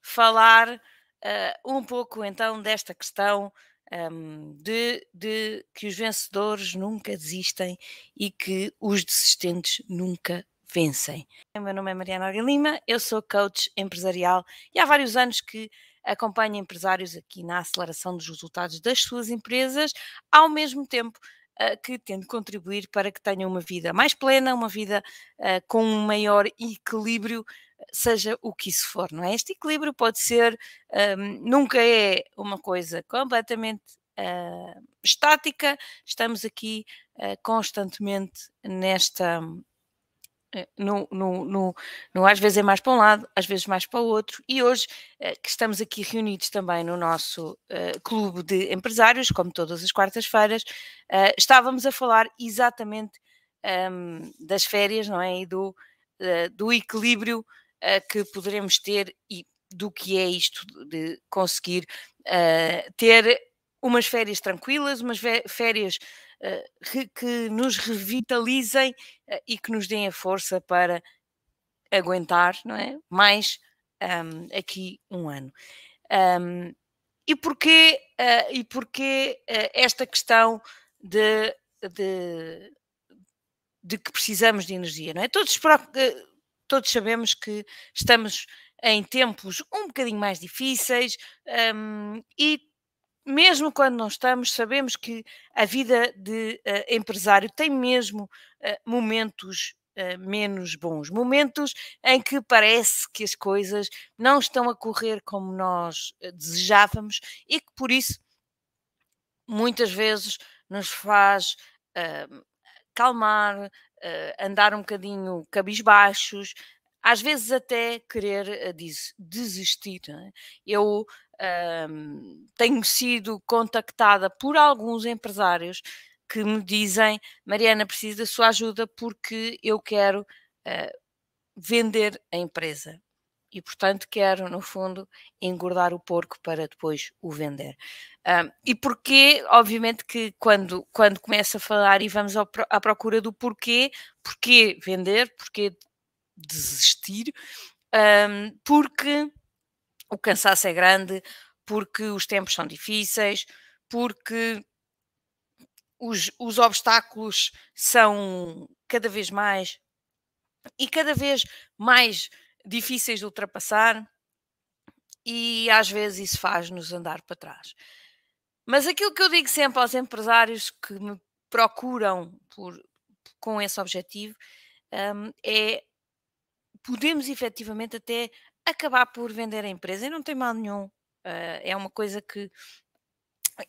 falar uh, um pouco então desta questão um, de, de, que os vencedores nunca desistem e que os desistentes nunca vencem. O meu nome é Mariana Orga Lima, eu sou coach empresarial e há vários anos que acompanho empresários aqui na aceleração dos resultados das suas empresas, ao mesmo tempo uh, que tento contribuir para que tenham uma vida mais plena, uma vida uh, com um maior equilíbrio, seja o que isso for, não é? Este equilíbrio pode ser, um, nunca é uma coisa completamente uh, estática, estamos aqui constantemente nesta eh, no, às vezes é mais para um lado, às vezes mais para o outro, e hoje eh, que estamos aqui reunidos também no nosso uh, clube de empresários, como todas as quartas-feiras, estávamos a falar exatamente ehm, das férias, não é? E do, do equilíbrio que poderemos ter e do que é isto de conseguir ter umas férias tranquilas, umas férias que nos revitalizem uh, e que nos deem a força para aguentar, não é? Mais um, aqui um ano. Um, e porquê, uh, e porquê esta questão de, de, de, que precisamos de energia, não é? Todos, todos sabemos que estamos em tempos um bocadinho mais difíceis um, e mesmo quando não estamos, sabemos que a vida de uh, empresário tem mesmo uh, momentos uh, menos bons, momentos em que parece que as coisas não estão a correr como nós desejávamos e que por isso muitas vezes nos faz calmar, andar um bocadinho cabisbaixos, às vezes até querer desistir. É? Eu um, tenho sido contactada por alguns empresários que me dizem: Mariana, preciso da sua ajuda porque eu quero uh, vender a empresa. E, portanto, quero, no fundo, engordar o porco para depois o vender. Um, e porquê? Obviamente que quando, quando começa a falar e vamos ao, à procura do porquê, porquê vender, porquê desistir, um, porque o cansaço é grande, porque os tempos são difíceis, porque os, os obstáculos são cada vez mais e cada vez mais difíceis de ultrapassar, e às vezes isso faz-nos andar para trás. Mas aquilo que eu digo sempre aos empresários que me procuram por, com esse objetivo um, é podemos efetivamente até acabar por vender a empresa e não tem mal nenhum. Uh, é uma coisa que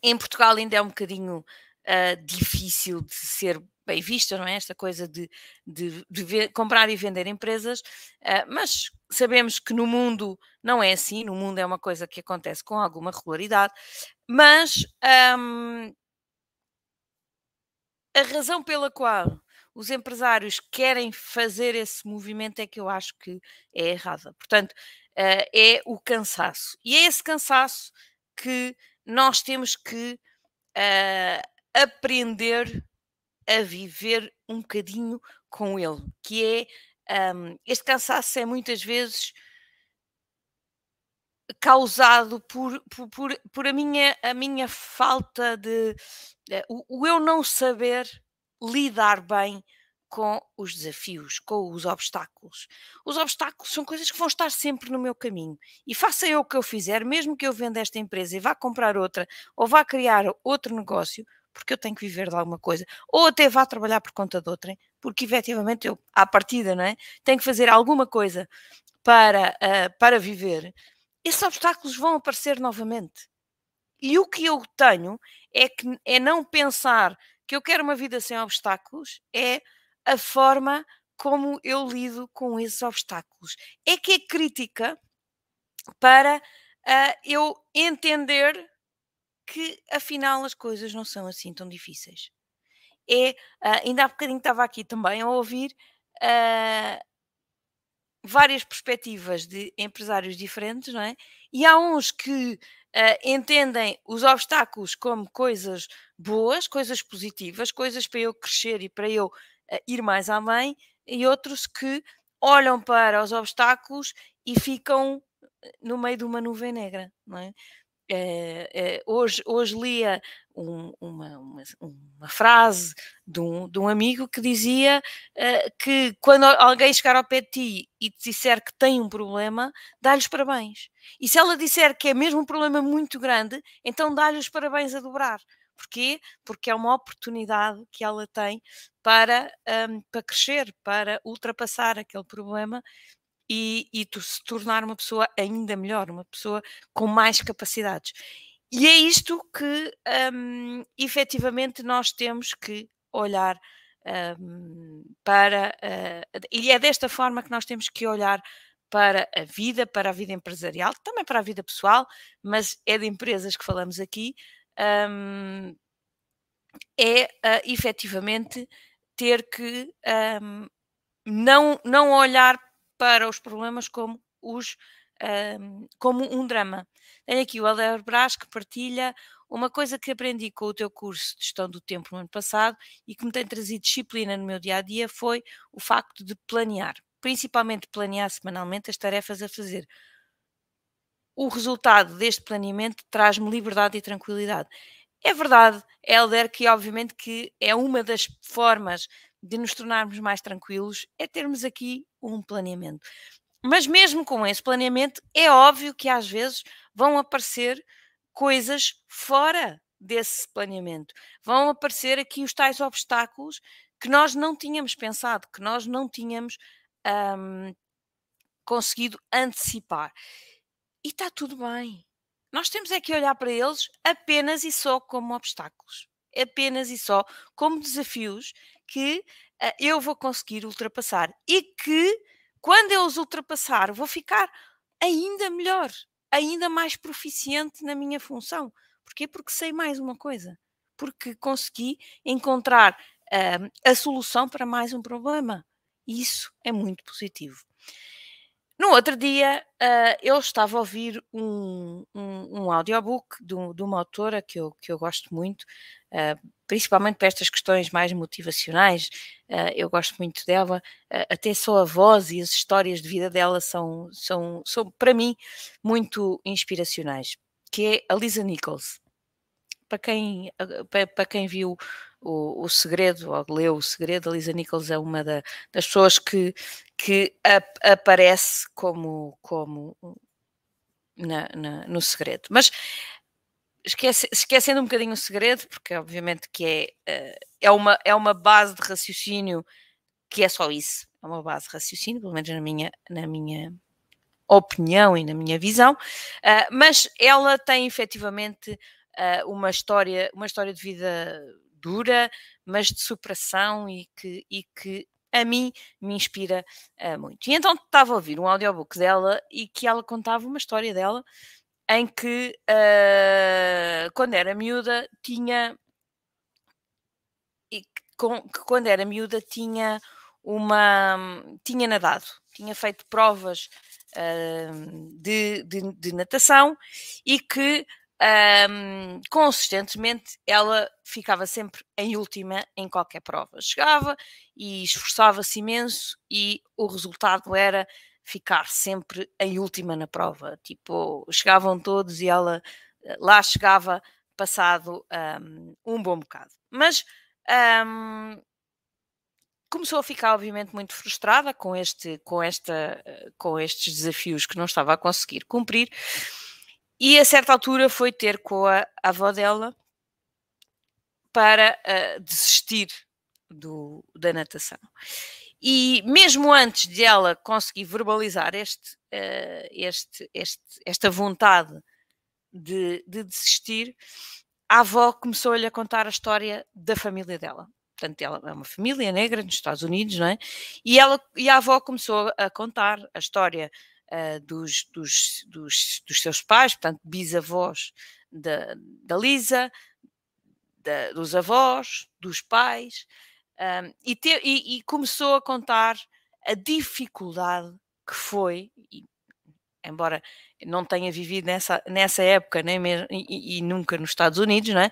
em Portugal ainda é um bocadinho uh, difícil de ser bem vista, não é? Esta coisa de, de, de ver, comprar e vender empresas, uh, mas sabemos que no mundo não é assim, no mundo é uma coisa que acontece com alguma regularidade, mas um, a razão pela qual os empresários querem fazer esse movimento é que eu acho que é errada. Portanto, uh, é o cansaço. E é esse cansaço que nós temos que uh, aprender a viver um bocadinho com ele, que é um, este cansaço é muitas vezes causado por, por, por, a, minha, a minha falta de uh, o, o eu não saber lidar bem com os desafios, com os obstáculos. Os obstáculos são coisas que vão estar sempre no meu caminho. E faça eu o que eu fizer, mesmo que eu venda esta empresa e vá comprar outra, ou vá criar outro negócio, porque eu tenho que viver de alguma coisa, ou até vá trabalhar por conta de outrem, porque efetivamente eu, à partida, não é? Tenho que fazer alguma coisa para, uh, para viver. Esses obstáculos vão aparecer novamente. E o que eu tenho é, que, é não pensar que eu quero uma vida sem obstáculos, é a forma como eu lido com esses obstáculos. É que é crítica para uh, eu entender que afinal as coisas não são assim tão difíceis. É, uh, ainda há bocadinho estava aqui também a ouvir uh, várias perspectivas de empresários diferentes, não é? E há uns que uh, entendem os obstáculos como coisas boas, coisas positivas, coisas para eu crescer e para eu uh, ir mais além, e outros que olham para os obstáculos e ficam no meio de uma nuvem negra, não é? É, é, hoje, hoje lia um, uma, uma, uma, frase de um, de um, amigo que dizia uh, que quando alguém chegar ao pé de ti e te disser que tem um problema, dá-lhe parabéns. E se ela disser que é mesmo um problema muito grande, então dá-lhe os parabéns a dobrar. Porquê? Porque é uma oportunidade que ela tem para, um, para crescer, para ultrapassar aquele problema e, e se tornar uma pessoa ainda melhor, uma pessoa com mais capacidades. E é isto que um, efetivamente nós temos que olhar um, para. Uh, e é desta forma que nós temos que olhar para a vida, para a vida empresarial, também para a vida pessoal, mas é de empresas que falamos aqui, um, é uh, efetivamente ter que um, não, não olhar para os problemas como, os, um, como um drama. Tenho aqui o Alder Brás que partilha uma coisa que aprendi com o teu curso de gestão do tempo no ano passado e que me tem trazido disciplina no meu dia a dia foi o facto de planear, principalmente planear semanalmente as tarefas a fazer. O resultado deste planeamento traz-me liberdade e tranquilidade. É verdade, Helder, que obviamente que é uma das formas de nos tornarmos mais tranquilos é termos aqui um planeamento. Mas mesmo com esse planeamento, é óbvio que às vezes vão aparecer coisas fora desse planeamento. Vão aparecer aqui os tais obstáculos que nós não tínhamos pensado, que nós não tínhamos um, conseguido antecipar. E está tudo bem. Nós temos é que olhar para eles apenas e só como obstáculos. Apenas e só como desafios que uh, eu vou conseguir ultrapassar e que quando eu os ultrapassar vou ficar ainda melhor, ainda mais proficiente na minha função. Porquê? Porque sei mais uma coisa. Porque consegui encontrar uh, a solução para mais um problema. Isso é muito positivo. No outro dia, uh, eu estava a ouvir um, um, um audiobook de, de, uma autora que eu, que eu gosto muito, uh, principalmente para estas questões mais motivacionais. Uh, eu gosto muito dela, até só a voz e as histórias de vida dela são, são, são, para mim, muito inspiracionais, que é a Lisa Nichols. Para quem, para, para quem viu o, o Segredo, ou leu O Segredo, a Lisa Nichols é uma da, das pessoas que, que ap aparece como, como na, na, no Segredo. Mas esquece, esquecendo um bocadinho o Segredo, porque obviamente que é, eh, é, uma, é uma base de raciocínio que é só isso, é uma base de raciocínio, pelo menos na minha, na minha opinião e na minha visão, uh, mas ela tem efetivamente uh, uma história, uma história de vida dura, mas de superação e que, e que a mim me inspira uh, muito. E então estava a ouvir um audiobook dela e que ela contava uma história dela em que uh, quando era miúda tinha e com, que quando era miúda tinha uma tinha nadado, tinha feito provas uh, de, de, de, natação e que um, consistentemente ela ficava sempre em última em qualquer prova. Chegava e esforçava-se imenso e o resultado era ficar sempre em última na prova. Tipo, chegavam todos e ela eh, lá chegava passado um, um bom bocado. Mas um, começou a ficar obviamente muito frustrada com este com esta eh, com estes desafios que não estava a conseguir cumprir e a certa altura foi ter com a, avó dela para uh, desistir do, da natação. E mesmo antes de ela conseguir verbalizar este, uh, este, este, esta vontade de, de, desistir, a avó começou-lhe a contar a história da família dela. Portanto, ela é uma família negra nos Estados Unidos, não é? E, ela, e a avó começou a contar a história uh, dos, dos, dos, dos, seus pais, portanto, bisavós da, da Lisa, da, dos avós, dos pais, um, e, te, e, e, começou a contar a dificuldade que foi, e, embora não tenha vivido nessa, nessa época nem mesmo, e, e nunca nos Estados Unidos, não é?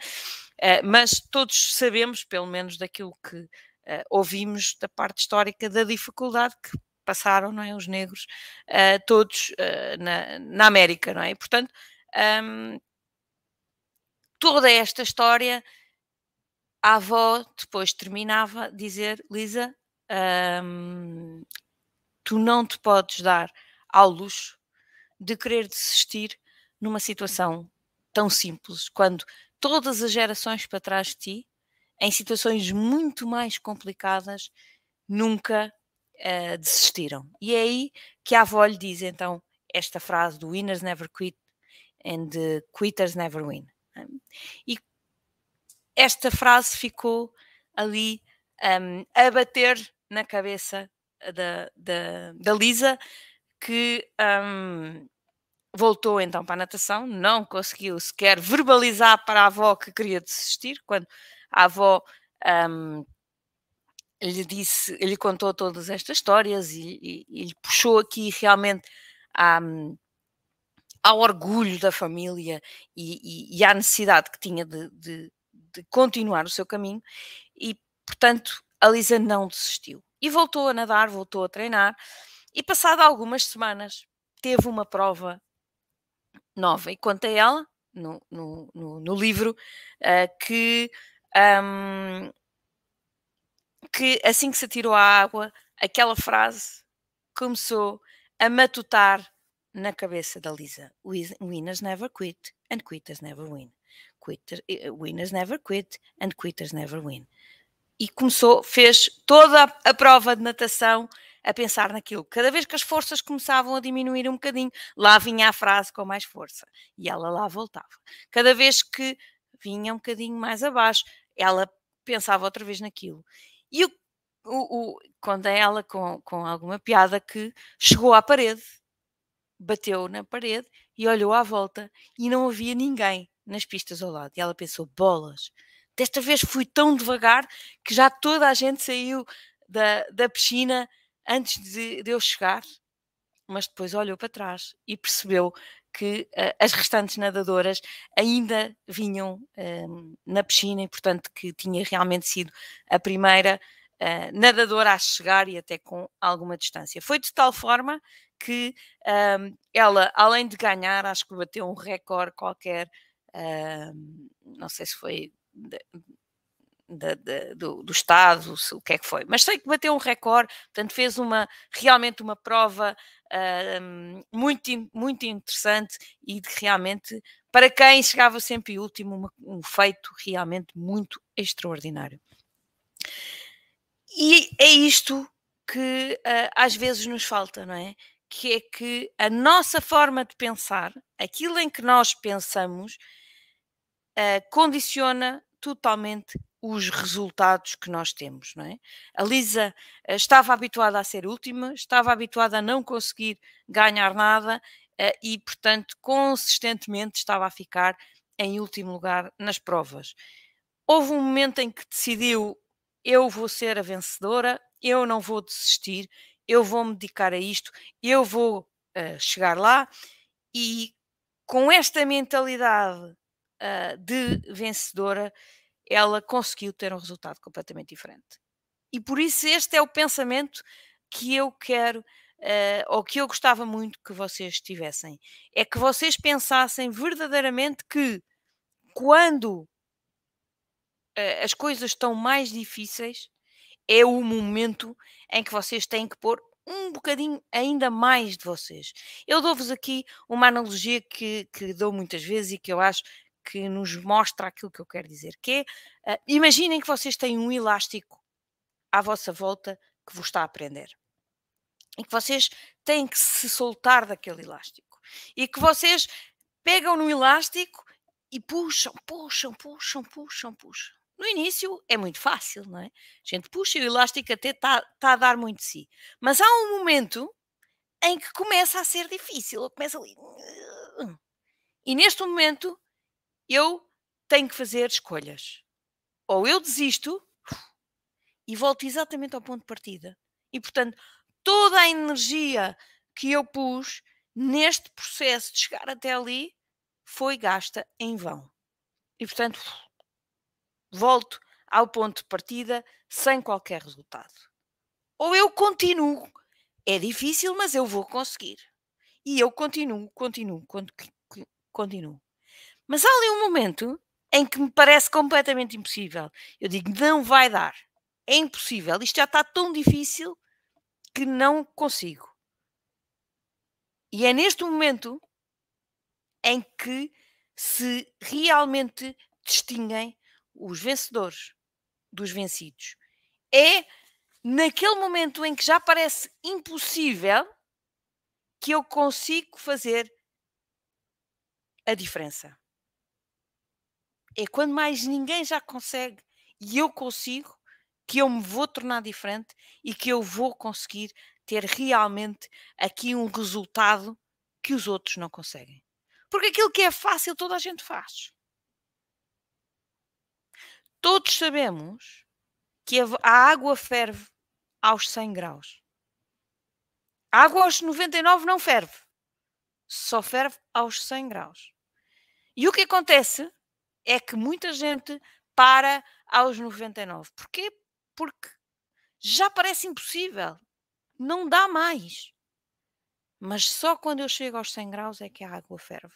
Uh, mas todos sabemos, pelo menos daquilo que uh, ouvimos da parte histórica, da dificuldade que passaram, não é? Os negros, uh, todos uh, na, na, América, não é? E, portanto, um, toda esta história, a avó depois terminava a dizer: Lisa, um, tu não te podes dar ao luxo de querer desistir numa situação tão simples, quando todas as gerações para trás de ti, em situações muito mais complicadas, nunca uh, desistiram. E é aí que a avó lhe diz então esta frase do winners never quit and the quitters never win. E esta frase ficou ali um, a bater na cabeça da, da, da Lisa, que um, voltou então para a natação, não conseguiu sequer verbalizar para a avó que queria desistir, quando a avó um, lhe disse, lhe contou todas estas histórias e, e, e lhe puxou aqui realmente um, ao orgulho da família e, e, e à necessidade que tinha de, de, de, continuar o seu caminho, e portanto a Lisa não desistiu. E voltou a nadar, voltou a treinar, e passado algumas semanas teve uma prova nova. E conta ela, no, no, no, no livro, uh, que, um, que assim que se atirou à água, aquela frase começou a matutar na cabeça da Lisa. Winners never quit and quitters never win. Quitter, eh, winners never quit and quitters never win. E começou, fez toda a prova de natação a pensar naquilo. Cada vez que as forças começavam a diminuir um bocadinho, lá vinha a frase com mais força e ela lá voltava. Cada vez que vinha um bocadinho mais abaixo, ela pensava outra vez naquilo. E o, o, o, conta ela com, com alguma piada que chegou à parede bateu na parede e olhou à volta e não havia ninguém nas pistas ao lado. E ela pensou: bolas, desta vez fui tão devagar que já toda a gente saiu da, da piscina antes de, de eu chegar. Mas depois olhou para trás e percebeu que uh, as restantes nadadoras ainda vinham uh, na piscina e, portanto, que tinha realmente sido a primeira uh, nadadora a chegar e até com alguma distância. Foi de tal forma que um, ela, além de ganhar, acho que bateu um recorde qualquer, um, não sei se foi de, do, do, Estado, o que é que foi, mas sei que bateu um recorde, portanto fez uma, realmente uma prova muito, muito interessante e de realmente, para quem chegava sempre último, uma, um feito realmente muito extraordinário. E é isto que uh, às vezes nos falta, não é? que é que a nossa forma de pensar, aquilo em que nós pensamos, uh, condiciona totalmente os resultados que nós temos, não é? A Lisa uh, estava habituada a ser última, estava habituada a não conseguir ganhar nada uh, e, portanto, consistentemente estava a ficar em último lugar nas provas. Houve um momento em que decidiu: eu vou ser a vencedora, eu não vou desistir, eu vou me dedicar a isto, eu vou uh, chegar lá e com esta mentalidade uh, de vencedora, ela conseguiu ter um resultado completamente diferente. E por isso este é o pensamento que eu quero, uh, ou que eu gostava muito que vocês tivessem. É que vocês pensassem verdadeiramente que quando uh, as coisas estão mais difíceis, é o momento em que vocês têm que pôr um bocadinho ainda mais de vocês. Eu dou-vos aqui uma analogia que, que dou muitas vezes e que eu acho que nos mostra aquilo que eu quero dizer, que é, uh, imaginem que vocês têm um elástico à vossa volta que vos está a prender. E que vocês têm que se soltar daquele elástico. E que vocês pegam no elástico e puxam, puxam, puxam, puxam, puxam. No início é muito fácil, não é? A gente puxa e o elástico até está tá a dar muito de si. Mas há um momento em que começa a ser difícil, começa ali. E neste momento eu tenho que fazer escolhas. Ou eu desisto e volto exatamente ao ponto de partida. E portanto, toda a energia que eu pus neste processo de chegar até ali foi gasta em vão. E portanto, volto ao ponto de partida sem qualquer resultado. Ou eu continuo É difícil, mas eu vou conseguir. E eu continuo, continuo, continuo. Mas há ali um momento em que me parece completamente impossível. Eu digo, não vai dar. É impossível. Isto já está tão difícil que não consigo. E é neste momento em que se realmente distinguem os vencedores dos vencidos. É naquele momento em que já parece impossível que eu consigo fazer a diferença. É quando mais ninguém já consegue e eu consigo que eu me vou tornar diferente e que eu vou conseguir ter realmente aqui um resultado que os outros não conseguem. Porque aquilo que é fácil toda a gente faz. Todos sabemos que a água ferve aos 100 graus. A água aos 99 não ferve. Só ferve aos 100 graus. E o que acontece é que muita gente para aos 99. Porquê? Porque já parece impossível. Não dá mais. Mas só quando eu chego aos 100 graus é que a água ferve.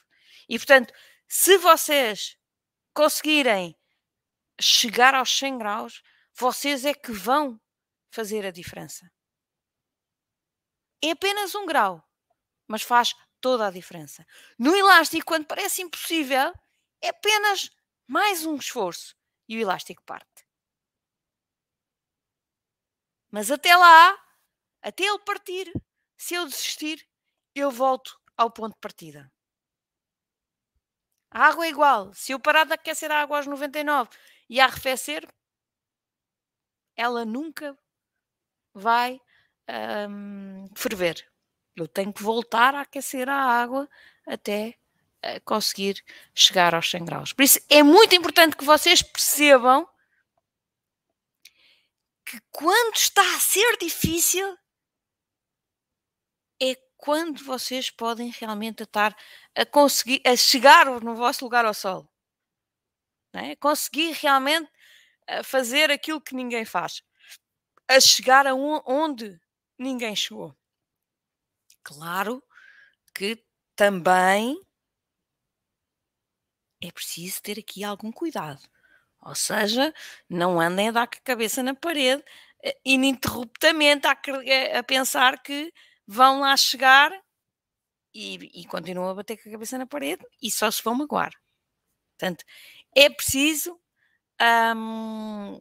E portanto, se vocês conseguirem chegar aos 100 graus, vocês é que vão fazer a diferença. É apenas um grau, mas faz toda a diferença. No elástico, quando parece impossível, é apenas mais um esforço e o elástico parte. Mas até lá, até ele partir, se eu desistir, eu volto ao ponto de partida. A água é igual. Se eu parar de aquecer a água aos 99 e arrefecer, ela nunca vai um, ferver. Eu tenho que voltar a aquecer a água até conseguir chegar aos 100 graus. Por isso é muito importante que vocês percebam que quando está a ser difícil é quando vocês podem realmente estar a conseguir a chegar no vosso lugar ao sol. É? Conseguir realmente eh, fazer aquilo que ninguém faz. A chegar a onde ninguém chegou. Claro que também é preciso ter aqui algum cuidado. Ou seja, não andem a dar com a cabeça na parede eh, ininterruptamente a, eh, a pensar que vão lá chegar e, e, continuam a bater com a cabeça na parede e só se vão magoar. Portanto, é preciso hum,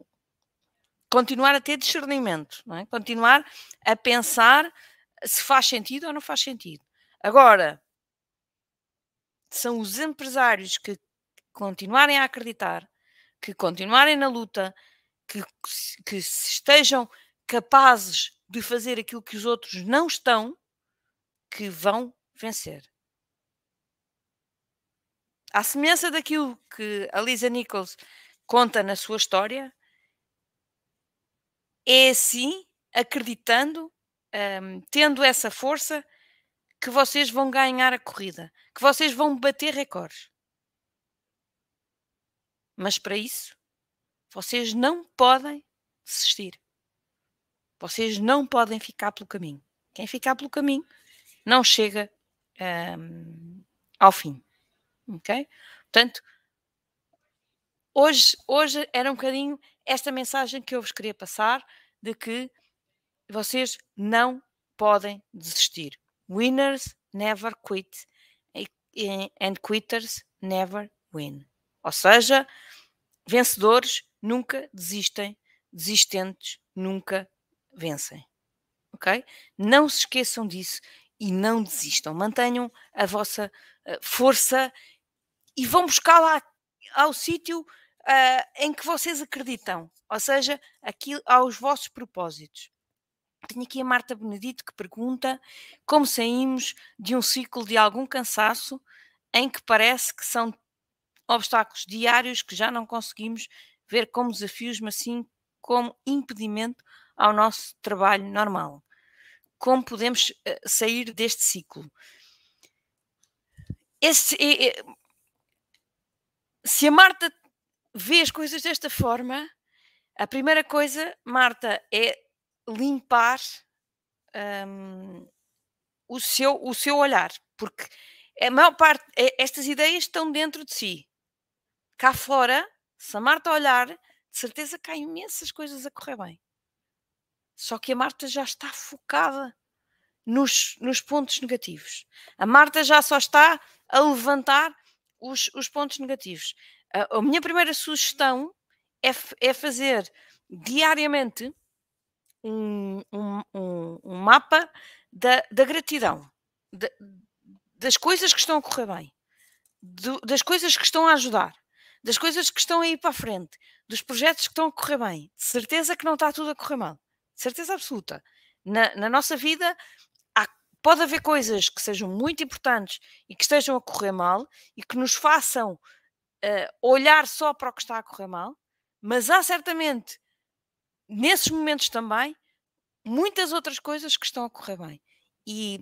continuar a ter discernimento, é? continuar a pensar se faz sentido ou não faz sentido. Agora, são os empresários que continuarem a acreditar, que continuarem na luta, que, que estejam capazes de fazer aquilo que os outros não estão, que vão vencer. À semelhança daquilo que a Lisa Nichols conta na sua história, é assim, acreditando, um, tendo essa força, que vocês vão ganhar a corrida, que vocês vão bater recordes. Mas para isso, vocês não podem desistir. Vocês não podem ficar pelo caminho. Quem ficar pelo caminho não chega um, ao fim. Ok? Portanto, hoje, hoje era um bocadinho esta mensagem que eu vos queria passar de que vocês não podem desistir. Winners never quit and quitters never win. Ou seja, vencedores nunca desistem, desistentes nunca vencem. Ok? Não se esqueçam disso e não desistam. Mantenham a vossa uh, força e vão buscar lá ao sítio uh, em que vocês acreditam, ou seja, aqui, aos vossos propósitos. Tenho aqui a Marta Benedito que pergunta como saímos de um ciclo de algum cansaço em que parece que são obstáculos diários que já não conseguimos ver como desafios, mas sim como impedimento ao nosso trabalho normal como podemos uh, sair deste ciclo. Esse, é, é, se a Marta vê as coisas desta forma, a primeira coisa, Marta, é limpar um, o, seu, o seu olhar, porque a maior parte, estas ideias estão dentro de si. Cá fora, se a Marta olhar, de certeza que há imensas coisas a correr bem. Só que a Marta já está focada nos, nos pontos negativos. A Marta já só está a levantar os, os pontos negativos. A, a, minha primeira sugestão é, é fazer diariamente um, um, um, um mapa da, da gratidão, da, das coisas que estão a correr bem, das coisas que estão a ajudar, das coisas que estão a ir para frente, dos projetos que estão a correr bem. De certeza que não está tudo a correr mal. De certeza absoluta. Na, na nossa vida há, pode haver coisas que sejam muito importantes e que estejam a correr mal e que nos façam uh, olhar só para o que está a correr mal, mas há certamente nesses momentos também muitas outras coisas que estão a correr bem. E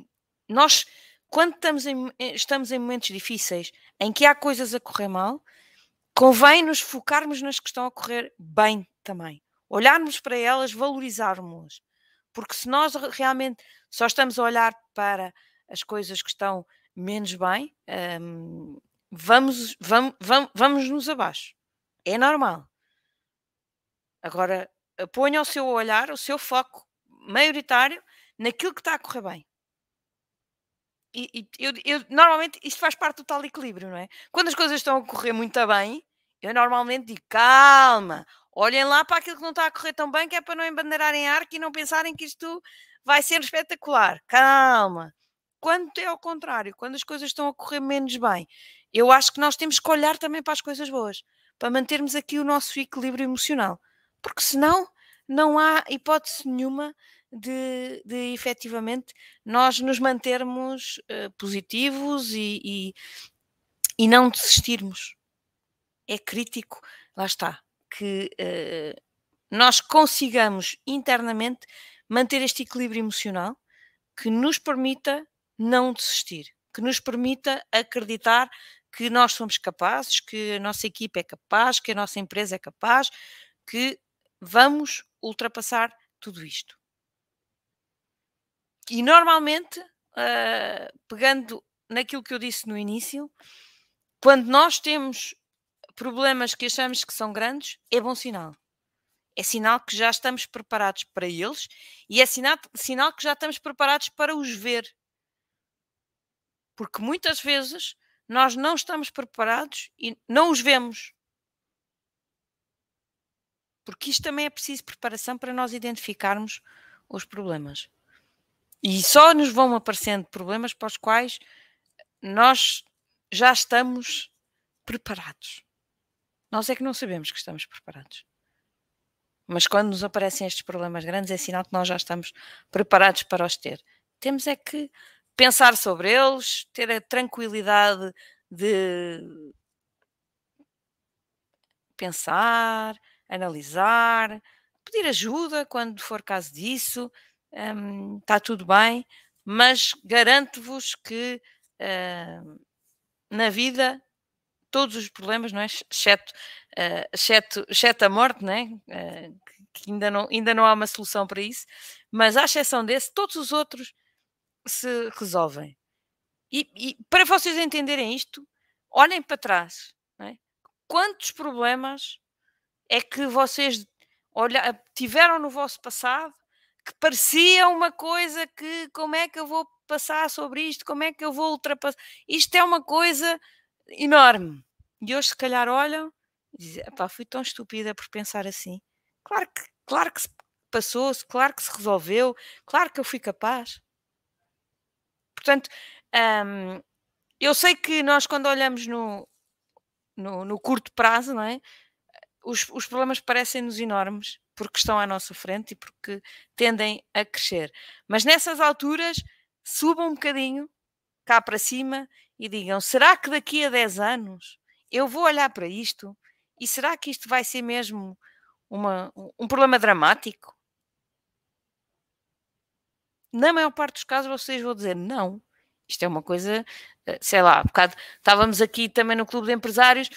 nós, quando estamos em, estamos em momentos difíceis em que há coisas a correr mal, convém nos focarmos nas que estão a correr bem também. Olharmos para elas, valorizarmos. Porque se nós realmente só estamos a olhar para as coisas que estão menos bem, hum, vamos, vamos, vamos, vamos nos abaixo. É normal. Agora, ponha o seu olhar, o seu foco maioritário naquilo que está a correr bem. E, e eu, eu, normalmente isto faz parte do tal equilíbrio, não é? Quando as coisas estão a correr muito bem, eu normalmente digo calma, olhem lá para aquilo que não está a correr tão bem, que é para não embandeirarem arco e não pensarem que isto vai ser espetacular. Calma. Quando é ao contrário, quando as coisas estão a correr menos bem, eu acho que nós temos que olhar também para as coisas boas, para mantermos aqui o nosso equilíbrio emocional. Porque senão não há hipótese nenhuma de, de efetivamente nós nos mantermos uh, positivos e, e, e, não desistirmos. É crítico, lá está, que uh, nós consigamos internamente manter este equilíbrio emocional que nos permita não desistir, que nos permita acreditar que nós somos capazes, que a nossa equipa é capaz, que a nossa empresa é capaz, que vamos ultrapassar tudo isto. E normalmente, uh, pegando naquilo que eu disse no início, quando nós temos problemas que achamos que são grandes, é bom sinal. É sinal que já estamos preparados para eles e é sinal, sinal que já estamos preparados para os ver. Porque muitas vezes nós não estamos preparados e não os vemos porque isto também é preciso preparação para nós identificarmos os problemas. E só nos vão aparecendo problemas para os quais nós já estamos preparados. Nós é que não sabemos que estamos preparados. Mas quando nos aparecem estes problemas grandes, é sinal que nós já estamos preparados para os ter. Temos é que pensar sobre eles, ter a tranquilidade de pensar, analisar, pedir ajuda quando for caso disso, um, está tudo bem, mas garanto-vos que uh, na vida todos os problemas, não é? exceto, uh, exceto, exceto a morte, não é? Uh, que ainda não, ainda não há uma solução para isso, mas à exceção desse, todos os outros se resolvem. E, e para vocês entenderem isto, olhem para trás. É? Quantos problemas é que vocês tiveram no vosso passado que parecia uma coisa que como é que eu vou passar sobre isto, como é que eu vou ultrapassar. Isto é uma coisa enorme. E hoje, se calhar, olham e dizem: fui tão estúpida por pensar assim. Claro que, claro que se passou-se, claro que se resolveu, claro que eu fui capaz. Portanto, hum, eu sei que nós, quando olhamos no, no, no curto prazo, não é? os, os problemas parecem-nos enormes porque estão à nossa frente e porque tendem a crescer. Mas nessas alturas, subam um bocadinho cá para cima e digam: será que daqui a 10 anos eu vou olhar para isto? E será que isto vai ser mesmo uma, um problema dramático? Na maior parte dos casos, vocês vão dizer não. Isto é uma coisa, eh, sei lá, um bocado, estávamos aqui também no Clube de Empresários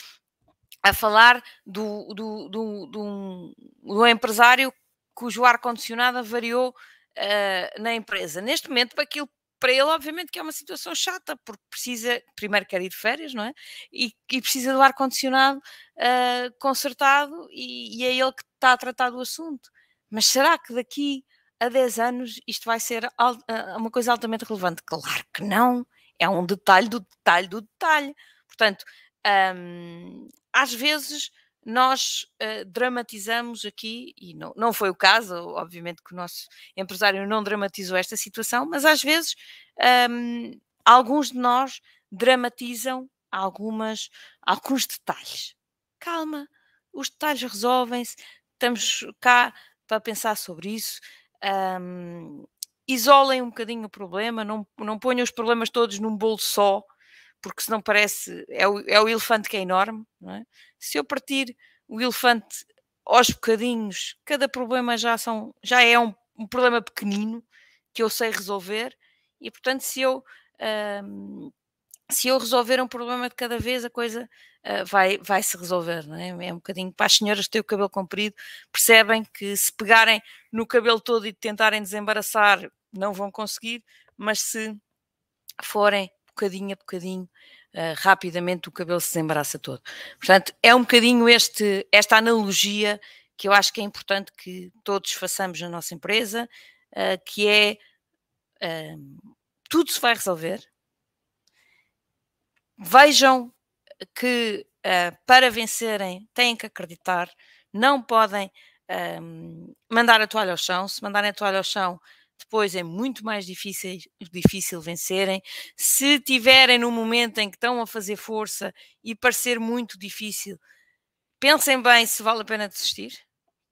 a falar do, do, do, do, do empresário cujo ar-condicionado variou uh, na empresa. Neste momento, aquilo para ele, obviamente, que é uma situação chata, porque precisa, primeiro quer ir de férias, não é? E, e precisa do ar-condicionado uh, consertado e, e, é ele que está a tratar do assunto. Mas será que daqui a 10 anos isto vai ser uma coisa altamente relevante? Claro que não. É um detalhe do detalhe do detalhe. Portanto, às vezes nós uh, dramatizamos aqui, e não, não foi o caso, obviamente que o nosso empresário não dramatizou esta situação, mas às vezes um, alguns de nós dramatizam algumas, alguns detalhes. Calma, os detalhes resolvem-se, estamos cá para pensar sobre isso. Um, isolem um bocadinho o problema, não, não ponham os problemas todos num bolo só, porque senão parece, é o, é o elefante que é enorme, é? Se eu partir o elefante aos bocadinhos, cada problema já, são, já é um, um problema pequenino que eu sei resolver, e portanto, se eu, se eu resolver um problema de cada vez, a coisa uh, vai, vai se resolver, não é? É um bocadinho para as senhoras que têm o cabelo comprido, percebem que se pegarem no cabelo todo e tentarem desembaraçar, não vão conseguir, mas se forem bocadinho a bocadinho, uh, rapidamente o cabelo se desembaraça todo. Portanto, é um bocadinho este, esta analogia que eu acho que é importante que todos façamos na nossa empresa, uh, que é uh, tudo se vai resolver. Vejam que para vencerem têm que acreditar, não podem mandar a toalha ao chão. Se mandarem a toalha ao chão, depois é muito mais difícil, difícil vencerem. Se tiverem no momento em que estão a fazer força e parecer muito difícil, pensem bem se vale a pena desistir,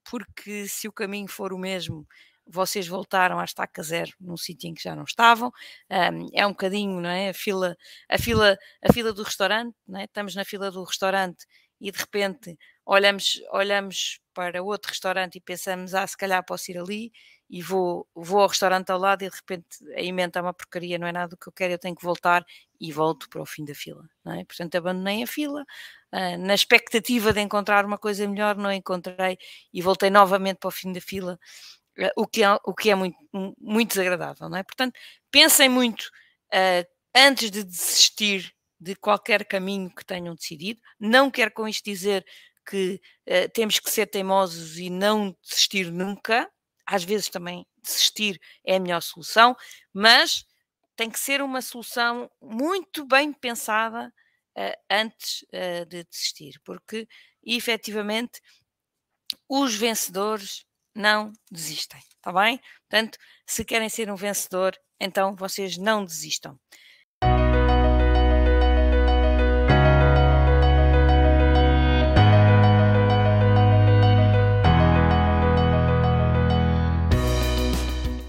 porque se o caminho for o mesmo, vocês voltaram à estaca zero num sítio em que já não estavam. Um, é um bocadinho, não é? A fila, a fila, a fila do restaurante, não é? Estamos na fila do restaurante e de repente olhamos, olhamos para outro restaurante e pensamos, ah, se calhar posso ir ali e vou, vou ao restaurante ao lado e de repente a emenda é uma porcaria, não é nada do que eu quero, eu tenho que voltar e volto para o fim da fila. É? Portanto, abandonei a fila, uh, na expectativa de encontrar uma coisa melhor, não encontrei e voltei novamente para o fim da fila, uh, o, que é, o que é muito, muito desagradável. Não é? Portanto, pensem muito uh, antes de desistir de qualquer caminho que tenham decidido. Não quero com isto dizer que temos que ser teimosos e não desistir nunca, às vezes também desistir é a melhor solução, mas tem que ser uma solução muito bem pensada uh, antes uh, de desistir, porque efetivamente os vencedores não desistem, está bem? Portanto, se querem ser um vencedor, então vocês não desistam.